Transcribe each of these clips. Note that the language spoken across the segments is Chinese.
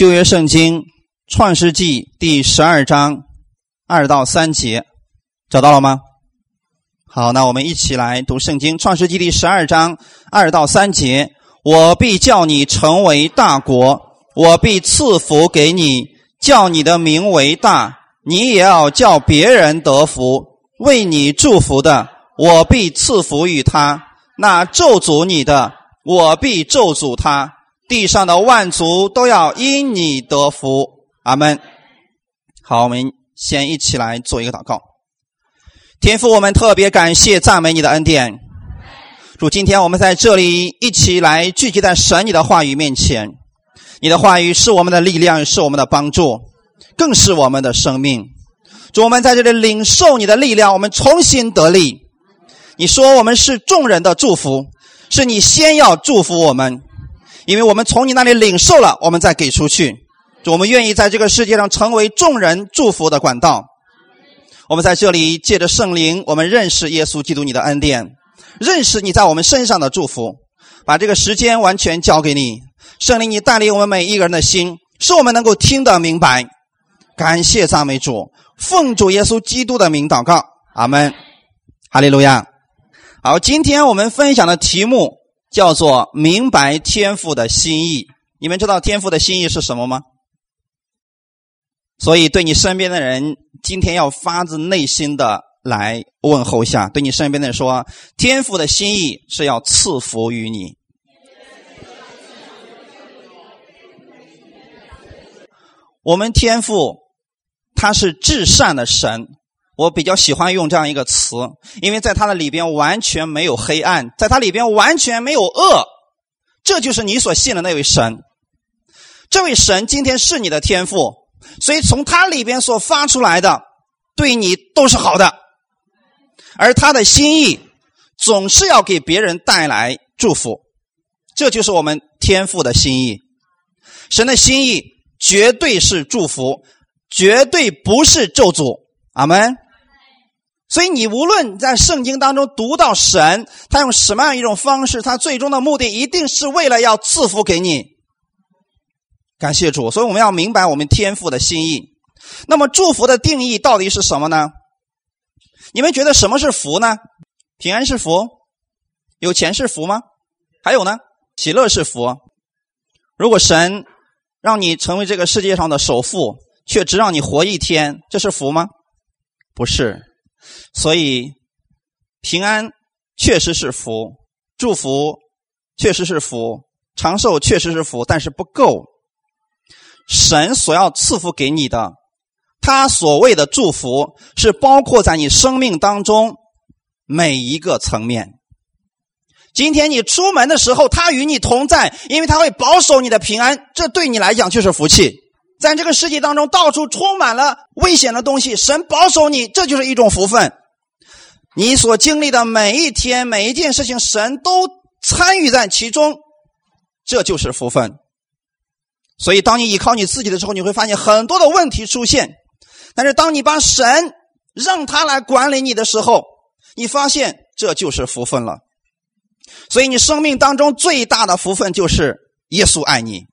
旧约圣经创世纪第十二章二到三节，找到了吗？好，那我们一起来读圣经创世纪第十二章二到三节。我必叫你成为大国，我必赐福给你，叫你的名为大，你也要叫别人得福。为你祝福的，我必赐福于他；那咒诅你的，我必咒诅他。地上的万族都要因你得福。阿门。好，我们先一起来做一个祷告。天父，我们特别感谢赞美你的恩典。主，今天我们在这里一起来聚集在神你的话语面前，你的话语是我们的力量，是我们的帮助，更是我们的生命。主，我们在这里领受你的力量，我们重新得力。你说我们是众人的祝福，是你先要祝福我们，因为我们从你那里领受了，我们再给出去。我们愿意在这个世界上成为众人祝福的管道。我们在这里借着圣灵，我们认识耶稣基督你的恩典。认识你在我们身上的祝福，把这个时间完全交给你，圣灵，你带领我们每一个人的心，使我们能够听得明白。感谢赞美主，奉主耶稣基督的名祷告，阿门，哈利路亚。好，今天我们分享的题目叫做“明白天父的心意”。你们知道天父的心意是什么吗？所以，对你身边的人，今天要发自内心的。来问候一下，对你身边的人说：“天父的心意是要赐福于你。”我们天父他是至善的神，我比较喜欢用这样一个词，因为在他的里边完全没有黑暗，在他里边完全没有恶，这就是你所信的那位神。这位神今天是你的天赋，所以从他里边所发出来的，对你都是好的。而他的心意总是要给别人带来祝福，这就是我们天赋的心意。神的心意绝对是祝福，绝对不是咒诅。阿门。所以你无论在圣经当中读到神，他用什么样一种方式，他最终的目的一定是为了要赐福给你。感谢主。所以我们要明白我们天父的心意。那么祝福的定义到底是什么呢？你们觉得什么是福呢？平安是福，有钱是福吗？还有呢？喜乐是福。如果神让你成为这个世界上的首富，却只让你活一天，这是福吗？不是。所以，平安确实是福，祝福确实是福，长寿确实是福，但是不够。神所要赐福给你的。他所谓的祝福是包括在你生命当中每一个层面。今天你出门的时候，他与你同在，因为他会保守你的平安，这对你来讲就是福气。在这个世界当中，到处充满了危险的东西，神保守你，这就是一种福分。你所经历的每一天、每一件事情，神都参与在其中，这就是福分。所以，当你依靠你自己的时候，你会发现很多的问题出现。但是，当你把神让他来管理你的时候，你发现这就是福分了。所以，你生命当中最大的福分就是耶稣爱你。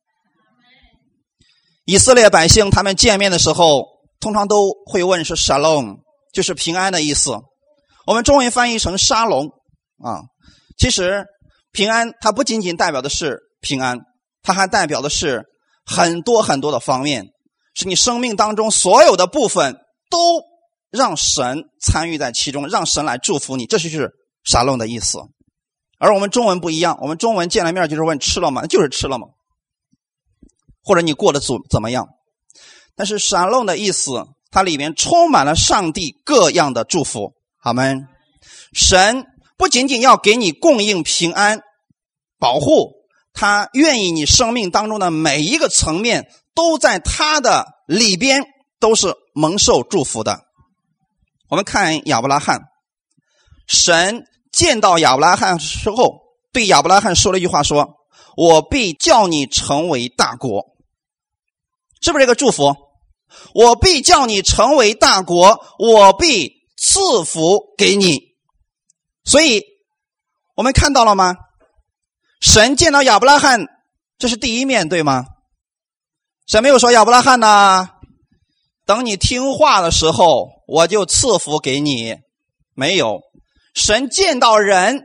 以色列百姓他们见面的时候，通常都会问是 “shalom”，就是平安的意思。我们中文翻译成“沙龙”啊，其实平安它不仅仅代表的是平安，它还代表的是很多很多的方面。是你生命当中所有的部分都让神参与在其中，让神来祝福你，这就是沙龙的意思。而我们中文不一样，我们中文见了面就是问吃了吗？就是吃了吗？或者你过得怎怎么样？但是沙龙的意思，它里面充满了上帝各样的祝福，好吗？神不仅仅要给你供应平安、保护，他愿意你生命当中的每一个层面。都在他的里边，都是蒙受祝福的。我们看亚伯拉罕，神见到亚伯拉罕之后，对亚伯拉罕说了一句话：“说我必叫你成为大国。”是不是这个祝福？我必叫你成为大国，我必赐福给你。所以，我们看到了吗？神见到亚伯拉罕，这是第一面对吗？神没有说亚伯拉罕呐，等你听话的时候，我就赐福给你。没有，神见到人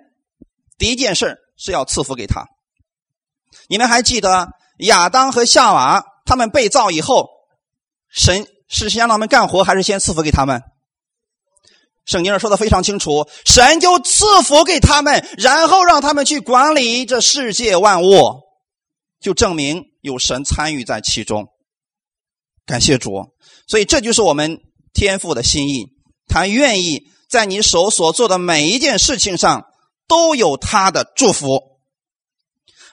第一件事是要赐福给他。你们还记得亚当和夏娃他们被造以后，神是先让他们干活，还是先赐福给他们？圣经上说的非常清楚，神就赐福给他们，然后让他们去管理这世界万物，就证明有神参与在其中。感谢主，所以这就是我们天父的心意，他愿意在你手所做的每一件事情上都有他的祝福。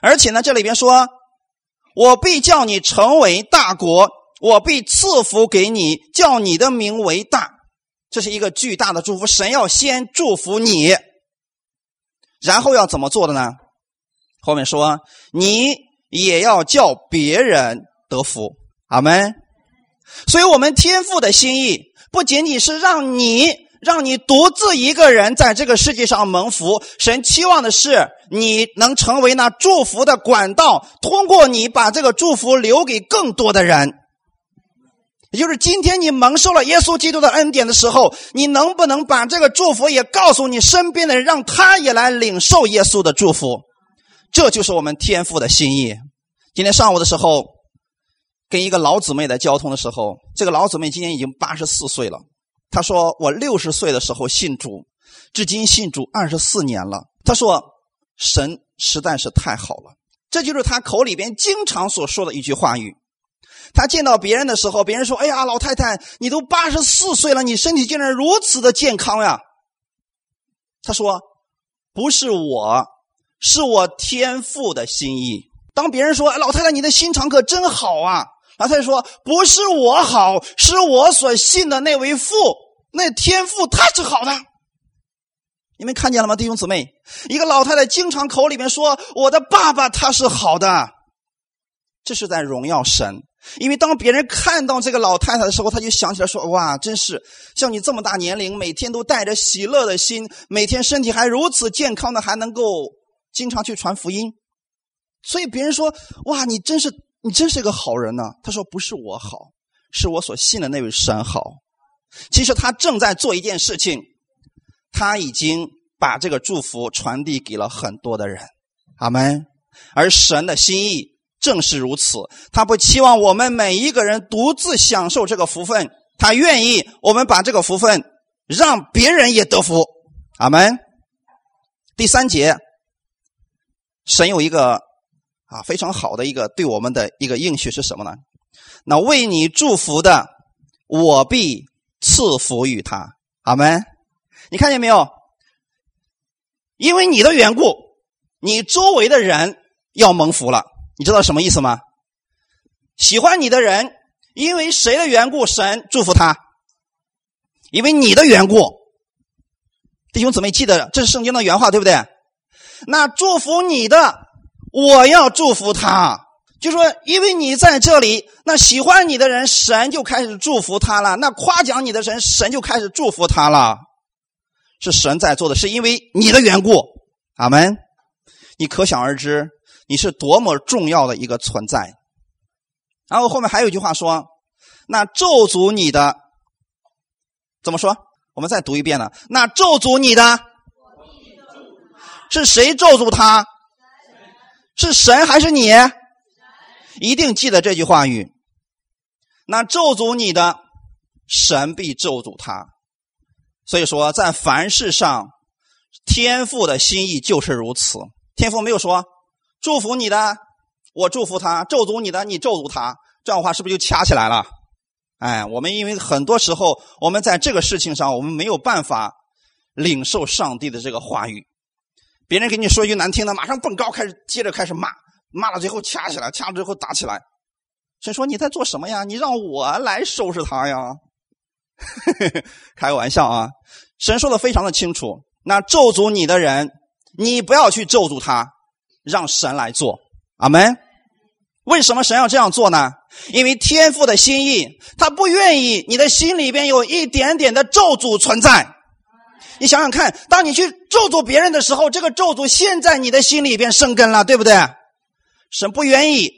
而且呢，这里边说：“我必叫你成为大国，我必赐福给你，叫你的名为大。”这是一个巨大的祝福，神要先祝福你，然后要怎么做的呢？后面说你也要叫别人得福，阿门。所以，我们天父的心意不仅仅是让你让你独自一个人在这个世界上蒙福，神期望的是你能成为那祝福的管道，通过你把这个祝福留给更多的人。也就是今天你蒙受了耶稣基督的恩典的时候，你能不能把这个祝福也告诉你身边的人，让他也来领受耶稣的祝福？这就是我们天父的心意。今天上午的时候，跟一个老姊妹在交通的时候，这个老姊妹今年已经八十四岁了。他说：“我六十岁的时候信主，至今信主二十四年了。”他说：“神实在是太好了。”这就是他口里边经常所说的一句话语。他见到别人的时候，别人说：“哎呀，老太太，你都八十四岁了，你身体竟然如此的健康呀！”他说：“不是我，是我天父的心意。”当别人说：“老太太，你的心肠可真好啊！”老太太说：“不是我好，是我所信的那位父，那天父他是好的。”你们看见了吗，弟兄姊妹？一个老太太经常口里面说：“我的爸爸他是好的。”这是在荣耀神。因为当别人看到这个老太太的时候，他就想起来说：“哇，真是像你这么大年龄，每天都带着喜乐的心，每天身体还如此健康的，还能够经常去传福音。”所以别人说：“哇，你真是你真是个好人呢。”他说：“不是我好，是我所信的那位神好。”其实他正在做一件事情，他已经把这个祝福传递给了很多的人。阿门。而神的心意。正是如此，他不期望我们每一个人独自享受这个福分，他愿意我们把这个福分让别人也得福。阿门。第三节，神有一个啊非常好的一个对我们的一个应许是什么呢？那为你祝福的，我必赐福于他。阿门。你看见没有？因为你的缘故，你周围的人要蒙福了。你知道什么意思吗？喜欢你的人，因为谁的缘故，神祝福他；因为你的缘故，弟兄姊妹记得，这是圣经的原话，对不对？那祝福你的，我要祝福他。就说，因为你在这里，那喜欢你的人，神就开始祝福他了；那夸奖你的神，神就开始祝福他了。是神在做的，是因为你的缘故。阿门。你可想而知。你是多么重要的一个存在，然后后面还有一句话说：“那咒诅你的怎么说？”我们再读一遍呢。那咒诅你的是谁咒诅他？是神还是你？一定记得这句话语。那咒诅你的神必咒诅他。所以说，在凡事上，天父的心意就是如此。天父没有说。祝福你的，我祝福他；咒诅你的，你咒诅他。这样的话，是不是就掐起来了？哎，我们因为很多时候，我们在这个事情上，我们没有办法领受上帝的这个话语。别人给你说一句难听的，马上蹦高，开始接着开始骂，骂了最后掐起来，掐了之后打起来。神说：“你在做什么呀？你让我来收拾他呀？” 开个玩笑啊！神说的非常的清楚。那咒诅你的人，你不要去咒诅他。让神来做，阿门。为什么神要这样做呢？因为天父的心意，他不愿意你的心里边有一点点的咒诅存在。你想想看，当你去咒诅别人的时候，这个咒诅现在你的心里边生根了，对不对？神不愿意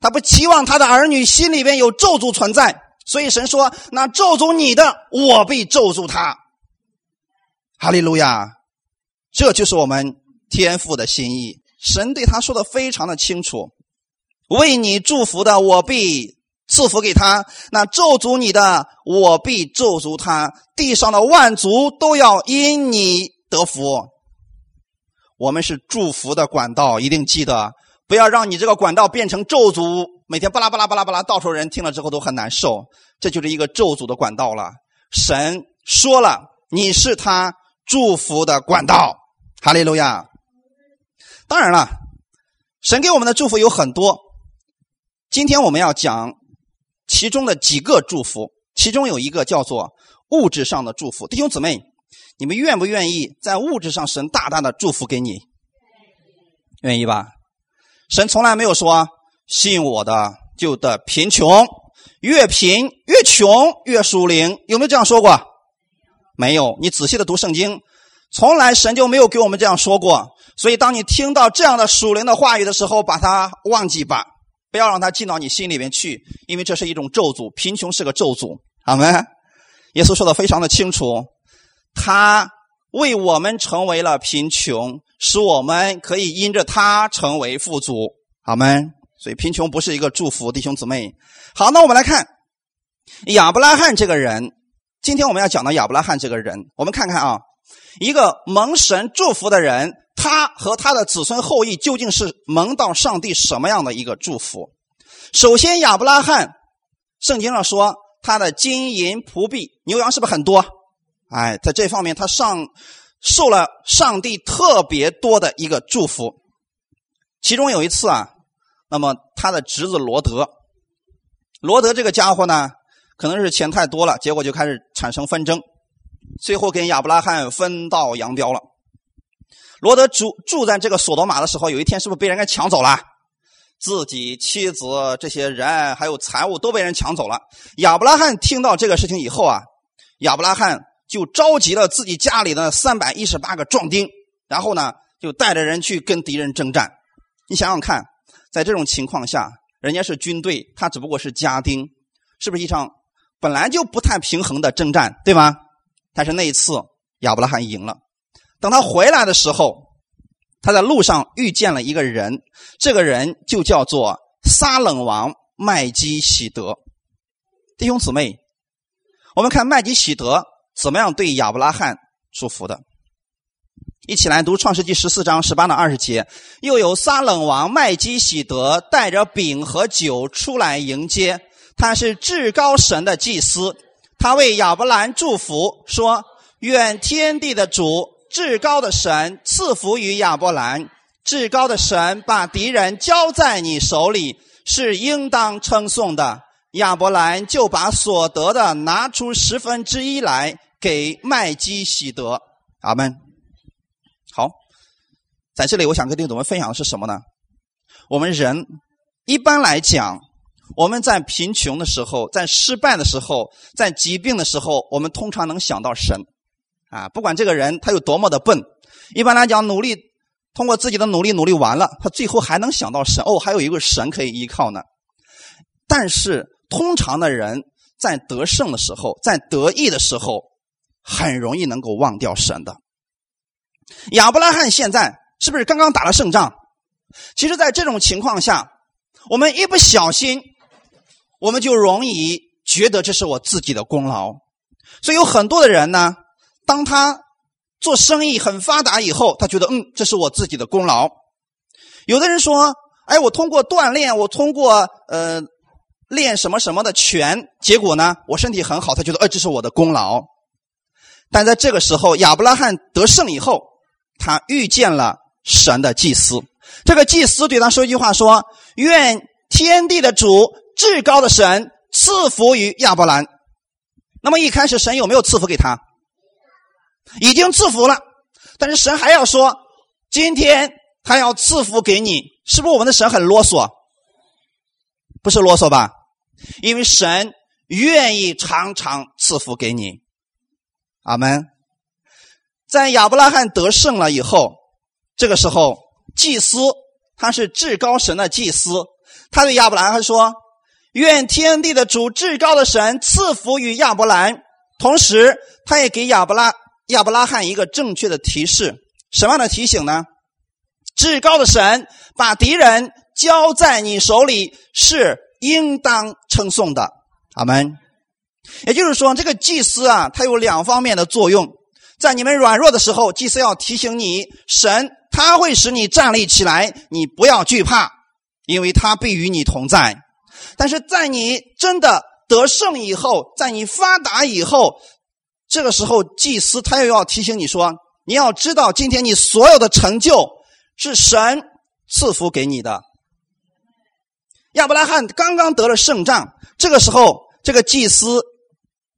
他不期望他的儿女心里边有咒诅存在，所以神说：“那咒诅你的，我必咒诅他。”哈利路亚！这就是我们天父的心意。神对他说的非常的清楚：“为你祝福的，我必赐福给他；那咒诅你的，我必咒诅他。地上的万族都要因你得福。”我们是祝福的管道，一定记得。不要让你这个管道变成咒诅，每天巴拉巴拉巴拉巴拉，到处人听了之后都很难受。这就是一个咒诅的管道了。神说了，你是他祝福的管道，哈利路亚。当然了，神给我们的祝福有很多，今天我们要讲其中的几个祝福，其中有一个叫做物质上的祝福。弟兄姊妹，你们愿不愿意在物质上神大大的祝福给你？愿意吧？神从来没有说信我的就得贫穷，越贫越穷越属灵，有没有这样说过？没有。你仔细的读圣经，从来神就没有给我们这样说过。所以，当你听到这样的属灵的话语的时候，把它忘记吧，不要让它进到你心里面去，因为这是一种咒诅，贫穷是个咒诅。好没？耶稣说的非常的清楚，他为我们成为了贫穷。使我们可以因着他成为富足，好吗？所以贫穷不是一个祝福，弟兄姊妹。好，那我们来看亚伯拉罕这个人。今天我们要讲到亚伯拉罕这个人，我们看看啊，一个蒙神祝福的人，他和他的子孙后裔究竟是蒙到上帝什么样的一个祝福？首先，亚伯拉罕，圣经上说他的金银仆婢牛羊是不是很多？哎，在这方面他上。受了上帝特别多的一个祝福，其中有一次啊，那么他的侄子罗德，罗德这个家伙呢，可能是钱太多了，结果就开始产生纷争，最后跟亚伯拉罕分道扬镳了。罗德住住在这个索多玛的时候，有一天是不是被人给抢走了？自己妻子这些人还有财物都被人抢走了。亚伯拉罕听到这个事情以后啊，亚伯拉罕。就召集了自己家里的三百一十八个壮丁，然后呢，就带着人去跟敌人征战。你想想看，在这种情况下，人家是军队，他只不过是家丁，是不是一场本来就不太平衡的征战，对吗？但是那一次亚伯拉罕赢了。等他回来的时候，他在路上遇见了一个人，这个人就叫做撒冷王麦基喜德。弟兄姊妹，我们看麦基喜德。怎么样对亚伯拉罕祝福的？一起来读《创世纪》十四章十八到二十节。又有撒冷王麦基喜德带着饼和酒出来迎接，他是至高神的祭司。他为亚伯兰祝福说：“愿天地的主、至高的神赐福于亚伯兰。至高的神把敌人交在你手里，是应当称颂的。”亚伯兰就把所得的拿出十分之一来。给麦基喜德，阿门。好，在这里我想跟弟兄们分享的是什么呢？我们人一般来讲，我们在贫穷的时候，在失败的时候，在疾病的时候，我们通常能想到神啊。不管这个人他有多么的笨，一般来讲，努力通过自己的努力努力完了，他最后还能想到神哦，还有一个神可以依靠呢。但是通常的人在得胜的时候，在得意的时候。很容易能够忘掉神的。亚伯拉罕现在是不是刚刚打了胜仗？其实，在这种情况下，我们一不小心，我们就容易觉得这是我自己的功劳。所以，有很多的人呢，当他做生意很发达以后，他觉得嗯，这是我自己的功劳。有的人说：“哎，我通过锻炼，我通过呃练什么什么的拳，结果呢，我身体很好。”他觉得哎，这是我的功劳。但在这个时候，亚伯拉罕得胜以后，他遇见了神的祭司。这个祭司对他说一句话：“说愿天地的主、至高的神赐福于亚伯兰。”那么一开始，神有没有赐福给他？已经赐福了。但是神还要说：“今天他要赐福给你。”是不是我们的神很啰嗦？不是啰嗦吧？因为神愿意常常赐福给你。阿门。在亚伯拉罕得胜了以后，这个时候，祭司他是至高神的祭司，他对亚伯兰还说：“愿天地的主至高的神赐福于亚伯兰。”同时，他也给亚伯拉亚伯拉罕一个正确的提示，什么样的提醒呢？至高的神把敌人交在你手里是应当称颂的。阿门。也就是说，这个祭司啊，他有两方面的作用。在你们软弱的时候，祭司要提醒你，神他会使你站立起来，你不要惧怕，因为他必与你同在。但是在你真的得胜以后，在你发达以后，这个时候祭司他又要提醒你说，你要知道，今天你所有的成就是神赐福给你的。亚伯拉罕刚刚得了胜仗，这个时候这个祭司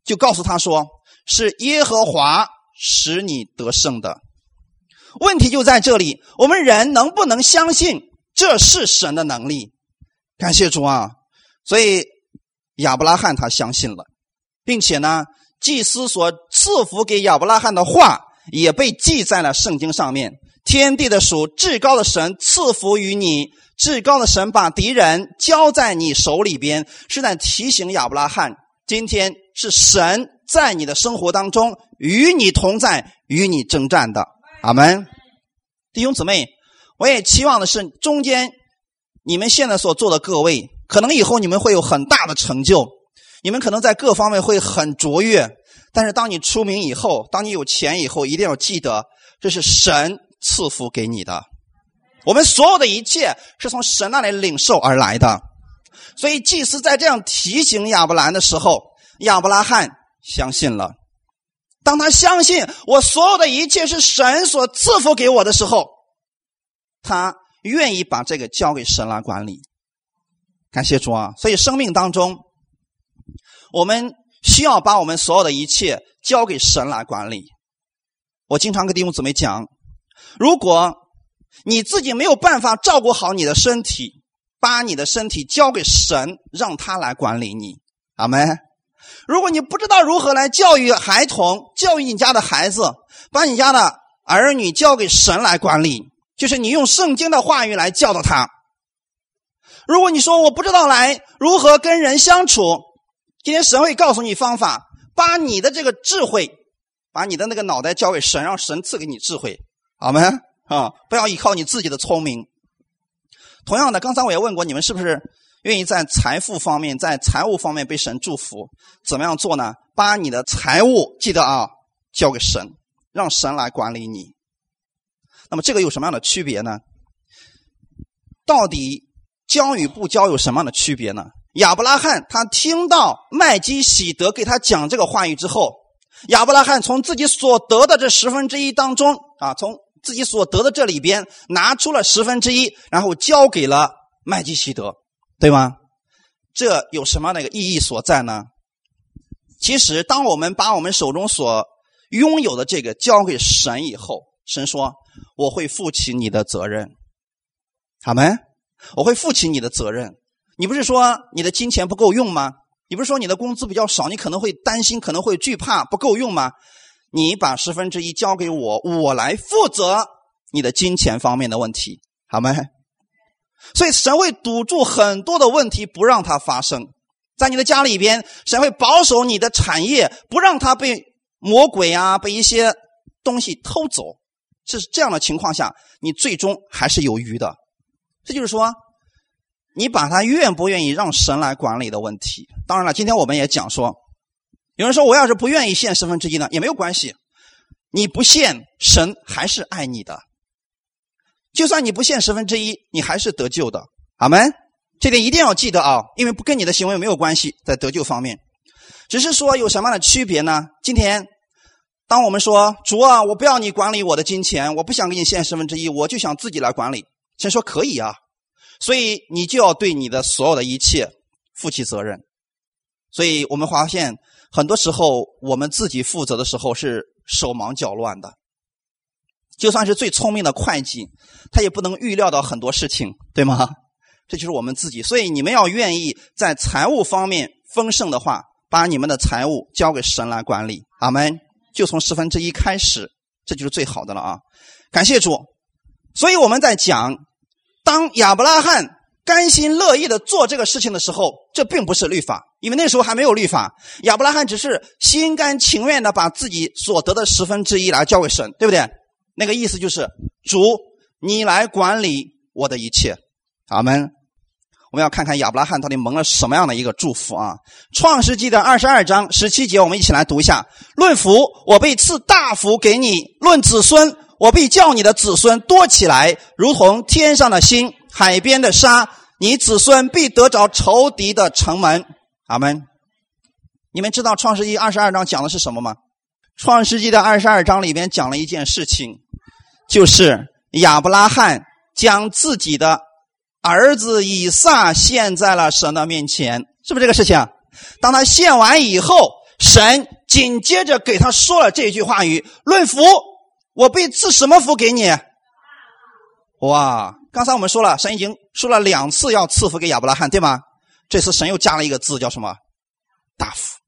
就告诉他说，是耶和华。使你得胜的问题就在这里：我们人能不能相信这是神的能力？感谢主啊！所以亚伯拉罕他相信了，并且呢，祭司所赐福给亚伯拉罕的话也被记在了圣经上面。天地的属至高的神赐福于你，至高的神把敌人交在你手里边，是在提醒亚伯拉罕：今天是神在你的生活当中。与你同在，与你征战的，阿门。弟兄姊妹，我也期望的是，中间你们现在所做的各位，可能以后你们会有很大的成就，你们可能在各方面会很卓越。但是当你出名以后，当你有钱以后，一定要记得，这是神赐福给你的。我们所有的一切是从神那里领受而来的。所以祭司在这样提醒亚伯兰的时候，亚伯拉罕相信了。当他相信我所有的一切是神所赐福给我的时候，他愿意把这个交给神来管理。感谢主啊！所以生命当中，我们需要把我们所有的一切交给神来管理。我经常跟弟兄姊妹讲，如果你自己没有办法照顾好你的身体，把你的身体交给神，让他来管理你。阿门。如果你不知道如何来教育孩童，教育你家的孩子，把你家的儿女交给神来管理，就是你用圣经的话语来教导他。如果你说我不知道来如何跟人相处，今天神会告诉你方法，把你的这个智慧，把你的那个脑袋交给神，让神赐给你智慧，好吗啊？不要依靠你自己的聪明。同样的，刚才我也问过你们，是不是？愿意在财富方面，在财务方面被神祝福，怎么样做呢？把你的财务记得啊，交给神，让神来管理你。那么这个有什么样的区别呢？到底交与不交有什么样的区别呢？亚伯拉罕他听到麦基喜德给他讲这个话语之后，亚伯拉罕从自己所得的这十分之一当中啊，从自己所得的这里边拿出了十分之一，然后交给了麦基喜德。对吗？这有什么样的一个意义所在呢？其实，当我们把我们手中所拥有的这个交给神以后，神说：“我会负起你的责任。”好没？我会负起你的责任。你不是说你的金钱不够用吗？你不是说你的工资比较少，你可能会担心，可能会惧怕不够用吗？你把十分之一交给我，我来负责你的金钱方面的问题，好吗？所以神会堵住很多的问题，不让它发生。在你的家里边，神会保守你的产业，不让它被魔鬼啊、被一些东西偷走。是这样的情况下，你最终还是有余的。这就是说，你把它愿不愿意让神来管理的问题。当然了，今天我们也讲说，有人说我要是不愿意献十分之一呢，也没有关系。你不献，神还是爱你的。就算你不献十分之一，你还是得救的。阿门。这点一定要记得啊，因为不跟你的行为没有关系，在得救方面，只是说有什么样的区别呢？今天，当我们说主啊，我不要你管理我的金钱，我不想给你献十分之一，我就想自己来管理。先说可以啊，所以你就要对你的所有的一切负起责任。所以我们发现，很多时候我们自己负责的时候是手忙脚乱的。就算是最聪明的会计，他也不能预料到很多事情，对吗？这就是我们自己。所以你们要愿意在财务方面丰盛的话，把你们的财务交给神来管理。阿门。就从十分之一开始，这就是最好的了啊！感谢主。所以我们在讲，当亚伯拉罕甘心乐意的做这个事情的时候，这并不是律法，因为那时候还没有律法。亚伯拉罕只是心甘情愿的把自己所得的十分之一来交给神，对不对？那个意思就是主，你来管理我的一切。阿门。我们要看看亚伯拉罕到底蒙了什么样的一个祝福啊？创世纪的二十二章十七节，我们一起来读一下：论福，我被赐大福给你；论子孙，我必叫你的子孙多起来，如同天上的星、海边的沙。你子孙必得着仇敌的城门。阿门。你们知道创世纪二十二章讲的是什么吗？创世纪的二十二章里边讲了一件事情，就是亚伯拉罕将自己的。儿子以撒献在了神的面前，是不是这个事情？当他献完以后，神紧接着给他说了这句话语：“论福，我被赐什么福给你？”哇！刚才我们说了，神已经说了两次要赐福给亚伯拉罕，对吗？这次神又加了一个字，叫什么？大福。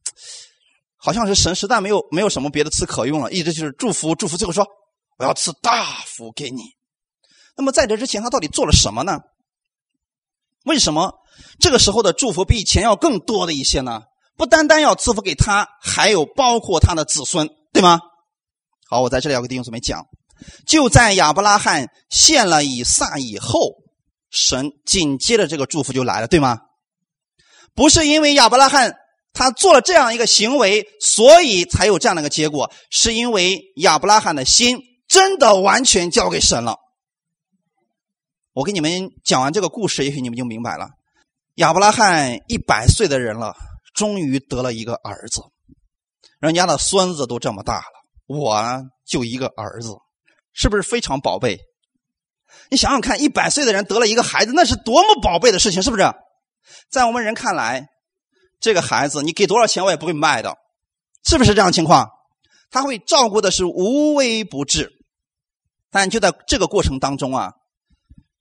好像是神实在没有没有什么别的词可用了，一直就是祝福祝福，最后说我要赐大福给你。那么在这之前，他到底做了什么呢？为什么这个时候的祝福比以前要更多的一些呢？不单单要赐福给他，还有包括他的子孙，对吗？好，我在这里要给弟兄姊妹讲，就在亚伯拉罕献了以撒以后，神紧接着这个祝福就来了，对吗？不是因为亚伯拉罕他做了这样一个行为，所以才有这样的一个结果，是因为亚伯拉罕的心真的完全交给神了。我给你们讲完这个故事，也许你们就明白了。亚伯拉罕一百岁的人了，终于得了一个儿子，人家的孙子都这么大了，我就一个儿子，是不是非常宝贝？你想想看，一百岁的人得了一个孩子，那是多么宝贝的事情，是不是？在我们人看来，这个孩子你给多少钱我也不会卖的，是不是这样情况？他会照顾的是无微不至，但就在这个过程当中啊。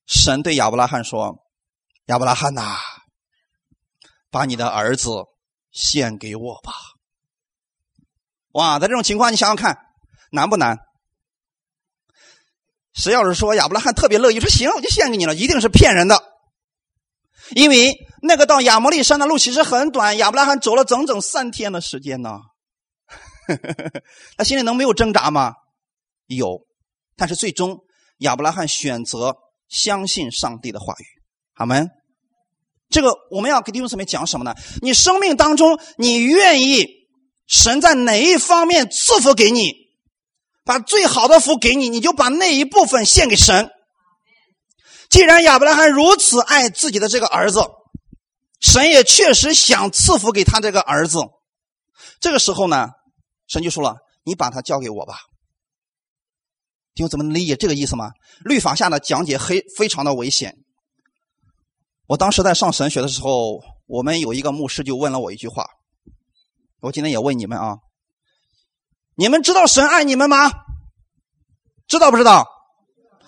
神对亚伯拉罕说：“亚伯拉罕呐，把你的儿子献给我吧。”哇，在这种情况，你想想看，难不难？谁要是说亚伯拉罕特别乐意，说行，我就献给你了，一定是骗人的。因为那个到亚摩利山的路其实很短，亚伯拉罕走了整整三天的时间呢。他心里能没有挣扎吗？有，但是最终亚伯拉罕选择。相信上帝的话语，好吗。这个我们要给弟兄姊妹讲什么呢？你生命当中，你愿意神在哪一方面赐福给你，把最好的福给你，你就把那一部分献给神。既然亚伯拉罕如此爱自己的这个儿子，神也确实想赐福给他这个儿子。这个时候呢，神就说了：“你把他交给我吧。”弟兄怎么理解这个意思吗？律法下的讲解非非常的危险。我当时在上神学的时候，我们有一个牧师就问了我一句话，我今天也问你们啊：你们知道神爱你们吗？知道不知道？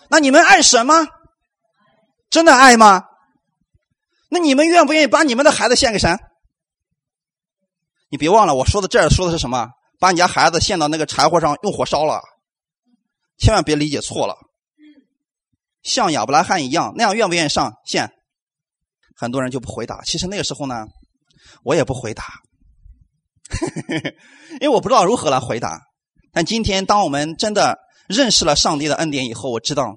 那你们爱神吗？真的爱吗？那你们愿不愿意把你们的孩子献给神？你别忘了，我说的这儿说的是什么？把你家孩子献到那个柴火上用火烧了。千万别理解错了，像亚伯拉罕一样，那样愿不愿意上献？很多人就不回答。其实那个时候呢，我也不回答，因为我不知道如何来回答。但今天，当我们真的认识了上帝的恩典以后，我知道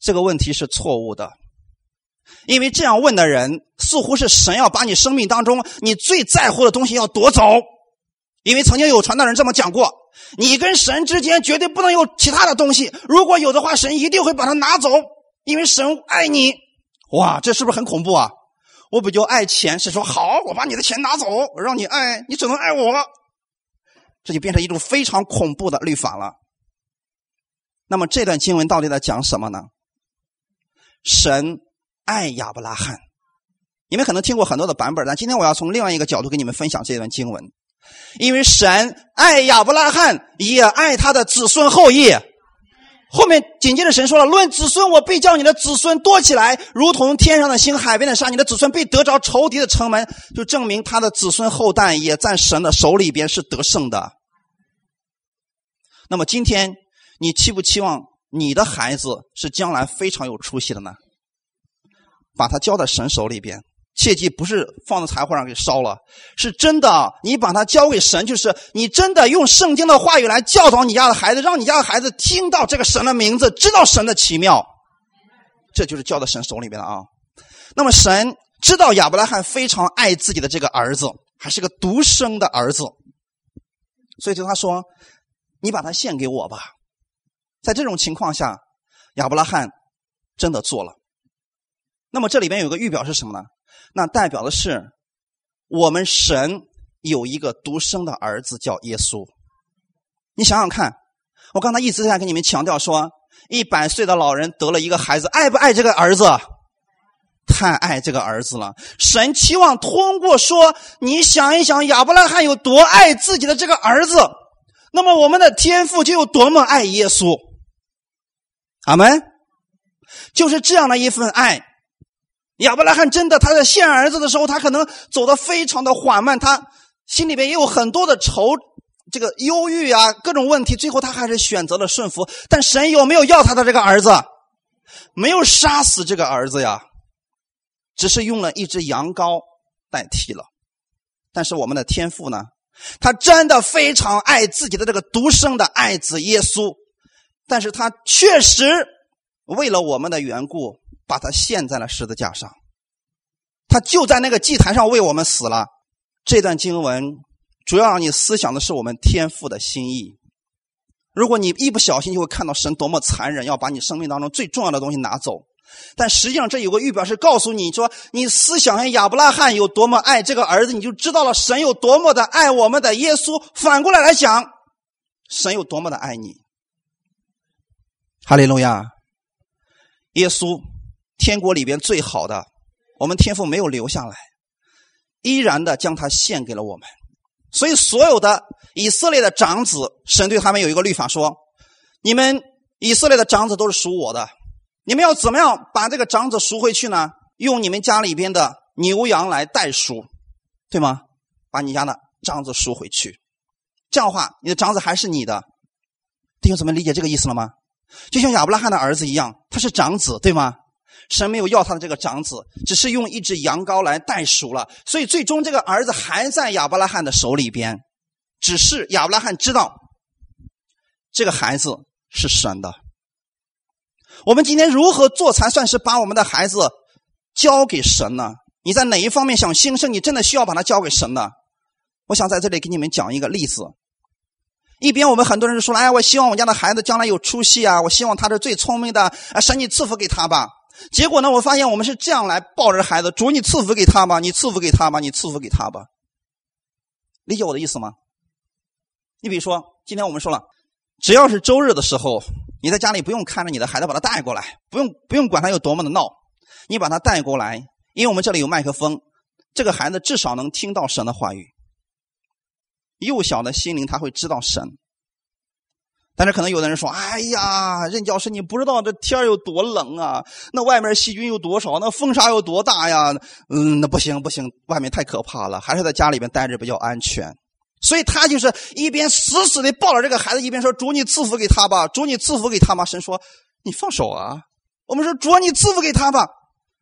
这个问题是错误的，因为这样问的人，似乎是神要把你生命当中你最在乎的东西要夺走。因为曾经有传道人这么讲过。你跟神之间绝对不能有其他的东西，如果有的话，神一定会把它拿走，因为神爱你。哇，这是不是很恐怖啊？我比较爱钱，是说好，我把你的钱拿走，我让你爱你，只能爱我。这就变成一种非常恐怖的律法了。那么这段经文到底在讲什么呢？神爱亚伯拉罕，你们可能听过很多的版本，但今天我要从另外一个角度跟你们分享这段经文。因为神爱亚伯拉罕，也爱他的子孙后裔。后面紧接着神说了：“论子孙，我必叫你的子孙多起来，如同天上的星、海边的沙。你的子孙必得着仇敌的城门。”就证明他的子孙后代也在神的手里边是得胜的。那么今天你期不期望你的孩子是将来非常有出息的呢？把他交在神手里边。切记不是放在柴火上给烧了，是真的。你把它交给神，就是你真的用圣经的话语来教导你家的孩子，让你家的孩子听到这个神的名字，知道神的奇妙。这就是交在神手里边的啊。那么神知道亚伯拉罕非常爱自己的这个儿子，还是个独生的儿子，所以就他说：“你把他献给我吧。”在这种情况下，亚伯拉罕真的做了。那么这里边有个预表是什么呢？那代表的是，我们神有一个独生的儿子叫耶稣。你想想看，我刚才一直在跟你们强调说，一百岁的老人得了一个孩子，爱不爱这个儿子？太爱这个儿子了。神期望通过说，你想一想，亚伯拉罕有多爱自己的这个儿子，那么我们的天父就有多么爱耶稣。阿门。就是这样的一份爱。亚伯拉罕真的，他在献儿子的时候，他可能走得非常的缓慢，他心里边也有很多的愁，这个忧郁啊，各种问题。最后他还是选择了顺服。但神有没有要他的这个儿子？没有杀死这个儿子呀，只是用了一只羊羔代替了。但是我们的天父呢？他真的非常爱自己的这个独生的爱子耶稣，但是他确实为了我们的缘故。把他献在了十字架上，他就在那个祭坛上为我们死了。这段经文主要让你思想的是我们天父的心意。如果你一不小心，就会看到神多么残忍，要把你生命当中最重要的东西拿走。但实际上，这有个预表是告诉你说，你思想亚伯拉罕有多么爱这个儿子，你就知道了神有多么的爱我们的耶稣。反过来来讲，神有多么的爱你。哈利路亚，耶稣。天国里边最好的，我们天父没有留下来，依然的将他献给了我们。所以所有的以色列的长子，神对他们有一个律法说：你们以色列的长子都是属我的，你们要怎么样把这个长子赎回去呢？用你们家里边的牛羊来代赎，对吗？把你家的长子赎回去，这样的话，你的长子还是你的。弟兄怎么，理解这个意思了吗？就像亚伯拉罕的儿子一样，他是长子，对吗？神没有要他的这个长子，只是用一只羊羔来代赎了，所以最终这个儿子还在亚伯拉罕的手里边。只是亚伯拉罕知道，这个孩子是神的。我们今天如何做才算是把我们的孩子交给神呢？你在哪一方面想兴盛，你真的需要把他交给神呢？我想在这里给你们讲一个例子。一边我们很多人就说了：“哎，我希望我家的孩子将来有出息啊！我希望他是最聪明的啊！神，你赐福给他吧。”结果呢？我发现我们是这样来抱着孩子，主你赐福给他吧，你赐福给他吧，你赐福给他吧。理解我的意思吗？你比如说，今天我们说了，只要是周日的时候，你在家里不用看着你的孩子，把他带过来，不用不用管他有多么的闹，你把他带过来，因为我们这里有麦克风，这个孩子至少能听到神的话语。幼小的心灵他会知道神。但是可能有的人说：“哎呀，任教师，你不知道这天有多冷啊！那外面细菌有多少？那风沙有多大呀？嗯，那不行不行，外面太可怕了，还是在家里边待着比较安全。所以他就是一边死死的抱着这个孩子，一边说：‘主，你赐福给他吧，主，你赐福给他吧。’神说：‘你放手啊！’我们说：‘主，你赐福给他吧。’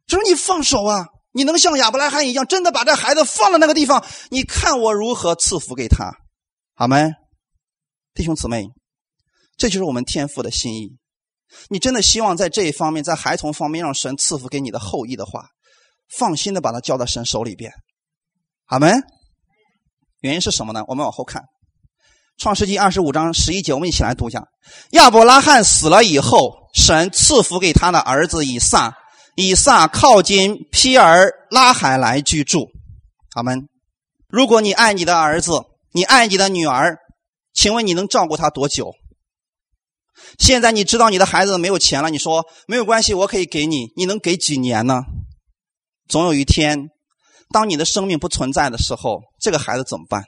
神说：‘你放手啊！你能像亚伯拉罕一样，真的把这孩子放在那个地方？你看我如何赐福给他？好没，弟兄姊妹。”这就是我们天父的心意。你真的希望在这一方面，在孩童方面让神赐福给你的后裔的话，放心的把他交到神手里边。好没？原因是什么呢？我们往后看，《创世纪二十五章十一节，我们一起来读一下：亚伯拉罕死了以后，神赐福给他的儿子以撒。以撒靠近皮尔拉海来居住。好们，如果你爱你的儿子，你爱你的女儿，请问你能照顾他多久？现在你知道你的孩子没有钱了，你说没有关系，我可以给你。你能给几年呢？总有一天，当你的生命不存在的时候，这个孩子怎么办？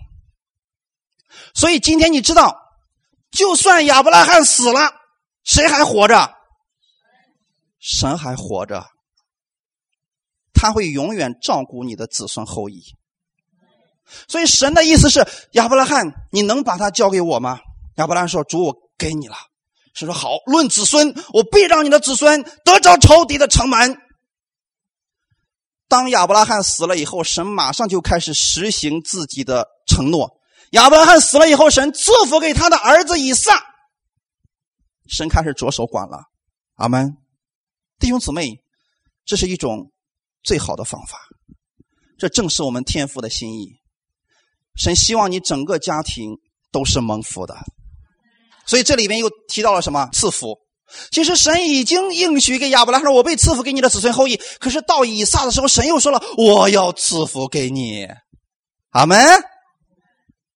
所以今天你知道，就算亚伯拉罕死了，谁还活着？神还活着，他会永远照顾你的子孙后裔。所以神的意思是，亚伯拉罕，你能把他交给我吗？亚伯拉罕说：“主，我给你了。”是说好，论子孙，我必让你的子孙得着仇敌的城门。当亚伯拉罕死了以后，神马上就开始实行自己的承诺。亚伯拉罕死了以后，神赐福给他的儿子以撒，神开始着手管了。阿门，弟兄姊妹，这是一种最好的方法，这正是我们天父的心意。神希望你整个家庭都是蒙福的，所以这里边又提到了什么赐福？其实神已经应许给亚伯拉罕，我被赐福给你的子孙后裔。可是到以撒的时候，神又说了，我要赐福给你。阿门。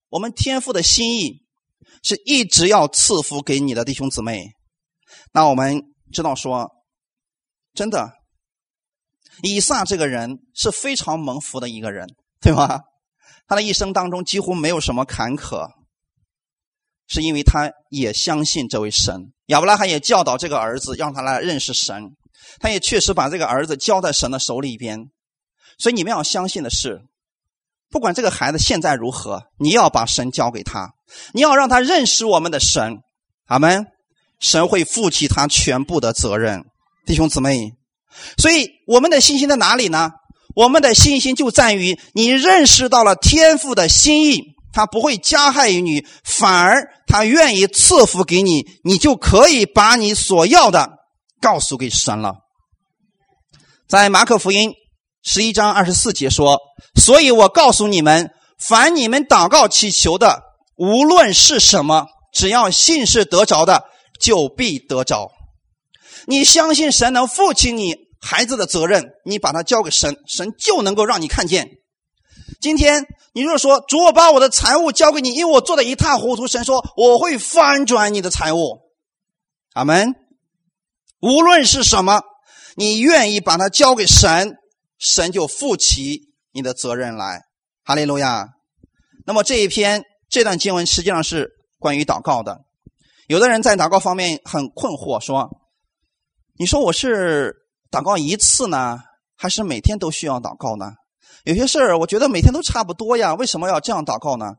我们天父的心意是一直要赐福给你的弟兄姊妹。那我们知道说，真的，以撒这个人是非常蒙福的一个人，对吗？他的一生当中几乎没有什么坎坷，是因为他也相信这位神。亚伯拉罕也教导这个儿子，让他来认识神。他也确实把这个儿子交在神的手里边。所以你们要相信的是，不管这个孩子现在如何，你要把神交给他，你要让他认识我们的神。阿门。神会负起他全部的责任，弟兄姊妹。所以我们的信心在哪里呢？我们的信心就在于你认识到了天父的心意，他不会加害于你，反而他愿意赐福给你，你就可以把你所要的告诉给神了。在马可福音十一章二十四节说：“所以我告诉你们，凡你们祷告祈求的，无论是什么，只要信是得着的，就必得着。你相信神能负起你。”孩子的责任，你把它交给神，神就能够让你看见。今天你如果说主，我把我的财物交给你，因为我做的一塌糊涂，神说我会翻转你的财物。阿门。无论是什么，你愿意把它交给神，神就负起你的责任来。哈利路亚。那么这一篇这段经文实际上是关于祷告的。有的人在祷告方面很困惑，说：“你说我是？”祷告一次呢，还是每天都需要祷告呢？有些事儿，我觉得每天都差不多呀，为什么要这样祷告呢？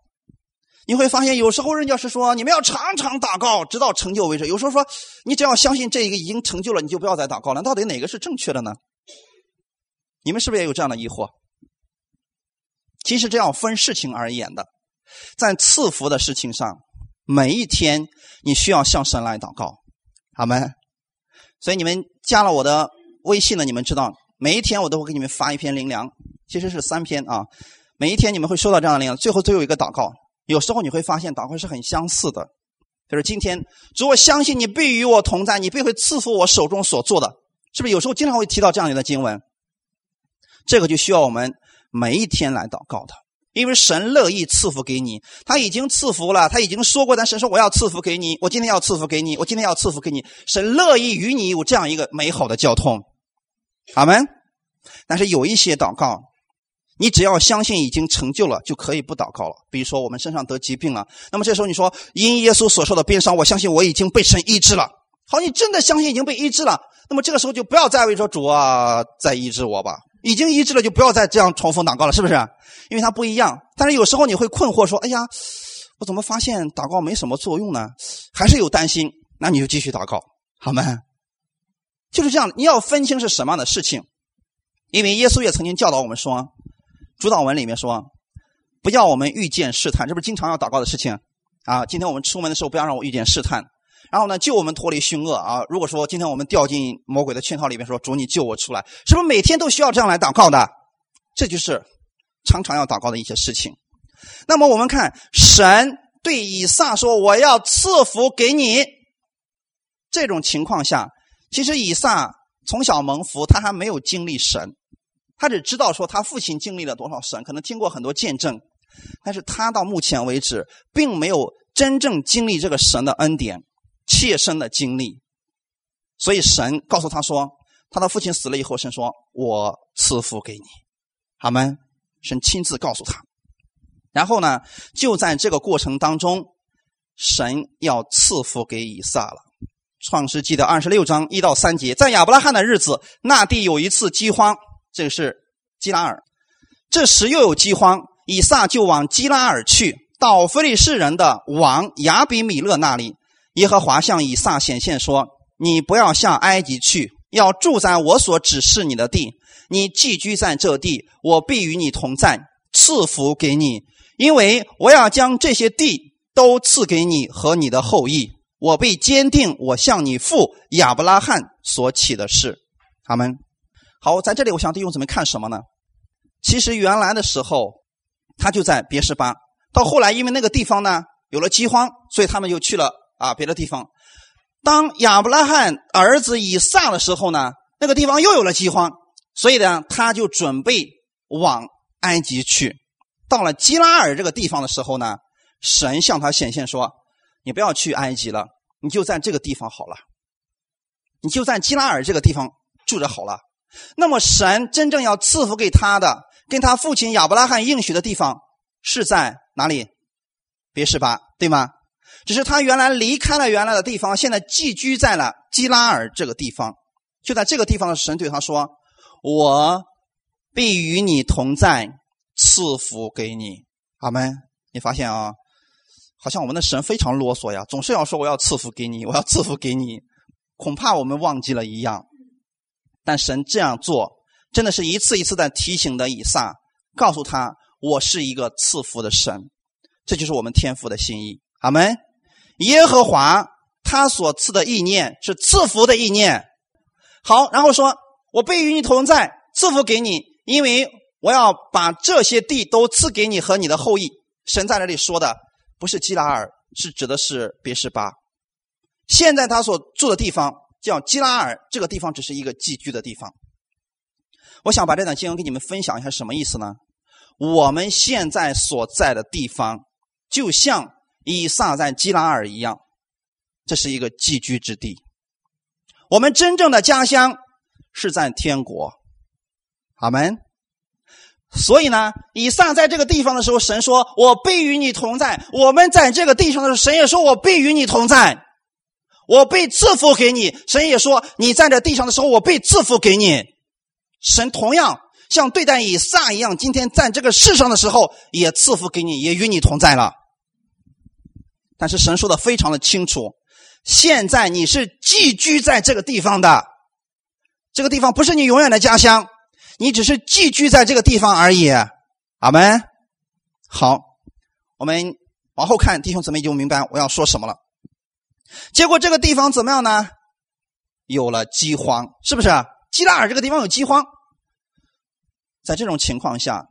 你会发现，有时候人家是说你们要常常祷告，直到成就为止；有时候说你只要相信这一个已经成就了，你就不要再祷告了。到底哪个是正确的呢？你们是不是也有这样的疑惑？其实这样分事情而言的，在赐福的事情上，每一天你需要向神来祷告，好吗？所以你们加了我的。微信呢？你们知道，每一天我都会给你们发一篇灵粮，其实是三篇啊。每一天你们会收到这样的灵，最后都有一个祷告。有时候你会发现祷告是很相似的，就是今天主，我相信你必与我同在，你必会赐福我手中所做的，是不是？有时候经常会提到这样的经文，这个就需要我们每一天来祷告的，因为神乐意赐福给你，他已经赐福了，他已经说过，但神说我要赐福给你，我今天要赐福给你，我今天要赐福给你，神乐意与你有这样一个美好的交通。阿门。但是有一些祷告，你只要相信已经成就了，就可以不祷告了。比如说我们身上得疾病了，那么这时候你说因耶稣所受的鞭伤，我相信我已经被神医治了。好，你真的相信已经被医治了，那么这个时候就不要再为说主啊再医治我吧。已经医治了，就不要再这样重复祷告了，是不是？因为它不一样。但是有时候你会困惑说：“哎呀，我怎么发现祷告没什么作用呢？还是有担心。”那你就继续祷告，好吗？就是这样，你要分清是什么样的事情，因为耶稣也曾经教导我们说，主导文里面说，不要我们遇见试探，这不是经常要祷告的事情啊。今天我们出门的时候，不要让我遇见试探，然后呢，救我们脱离凶恶啊。如果说今天我们掉进魔鬼的圈套里面，说主你救我出来，是不是每天都需要这样来祷告的？这就是常常要祷告的一些事情。那么我们看神对以撒说：“我要赐福给你。”这种情况下。其实以撒从小蒙福，他还没有经历神，他只知道说他父亲经历了多少神，可能听过很多见证，但是他到目前为止并没有真正经历这个神的恩典，切身的经历。所以神告诉他说，他的父亲死了以后，神说：“我赐福给你。”好吗？神亲自告诉他。然后呢，就在这个过程当中，神要赐福给以撒了。创世纪的二十六章一到三节，在亚伯拉罕的日子，那地有一次饥荒，这是基拉尔。这时又有饥荒，以撒就往基拉尔去，到非利士人的王亚比米勒那里。耶和华向以撒显现说：“你不要向埃及去，要住在我所指示你的地。你寄居在这地，我必与你同在，赐福给你，因为我要将这些地都赐给你和你的后裔。我必坚定我向你父亚伯拉罕所起的誓。他们。好，在这里，我想弟兄姊妹看什么呢？其实原来的时候，他就在别是巴。到后来，因为那个地方呢有了饥荒，所以他们就去了啊别的地方。当亚伯拉罕儿子以撒的时候呢，那个地方又有了饥荒，所以呢他就准备往埃及去。到了基拉尔这个地方的时候呢，神向他显现说：“你不要去埃及了。”你就在这个地方好了，你就在基拉尔这个地方住着好了。那么神真正要赐福给他的，跟他父亲亚伯拉罕应许的地方是在哪里？别是巴，对吗？只是他原来离开了原来的地方，现在寄居在了基拉尔这个地方。就在这个地方的神对他说：“我必与你同在，赐福给你。”阿门。你发现啊？好像我们的神非常啰嗦呀，总是要说我要赐福给你，我要赐福给你，恐怕我们忘记了一样。但神这样做，真的是一次一次在提醒的以撒，告诉他我是一个赐福的神，这就是我们天父的心意。阿门。耶和华他所赐的意念是赐福的意念。好，然后说我必与你同在，赐福给你，因为我要把这些地都赐给你和你的后裔。神在这里说的。不是基拉尔，是指的是别是巴。现在他所住的地方叫基拉尔，这个地方只是一个寄居的地方。我想把这段经文给你们分享一下，什么意思呢？我们现在所在的地方，就像以撒在基拉尔一样，这是一个寄居之地。我们真正的家乡是在天国。阿门。所以呢，以撒在这个地方的时候，神说：“我必与你同在。”我们在这个地上的时候，神也说：“我必与你同在。”我被赐福给你，神也说：“你站在地上的时候，我被赐福给你。”神同样像对待以撒一样，今天在这个世上的时候，也赐福给你，也与你同在了。但是神说的非常的清楚，现在你是寄居在这个地方的，这个地方不是你永远的家乡。你只是寄居在这个地方而已，阿门。好，我们往后看，弟兄姊妹就明白我要说什么了。结果这个地方怎么样呢？有了饥荒，是不是？基拉尔这个地方有饥荒，在这种情况下，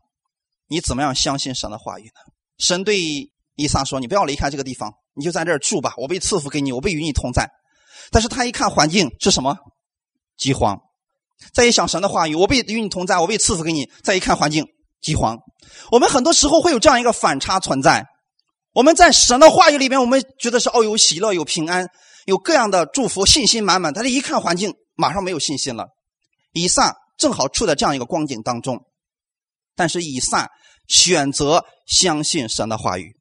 你怎么样相信神的话语呢？神对以撒说：“你不要离开这个地方，你就在这儿住吧。我被赐福给你，我被与你同在。”但是他一看环境是什么？饥荒。再一想神的话语，我被与你同在，我被赐福给你。再一看环境，饥荒。我们很多时候会有这样一个反差存在。我们在神的话语里边，我们觉得是哦，有喜乐，有平安，有各样的祝福，信心满满。但是一看环境，马上没有信心了。以撒正好处在这样一个光景当中，但是以撒选择相信神的话语。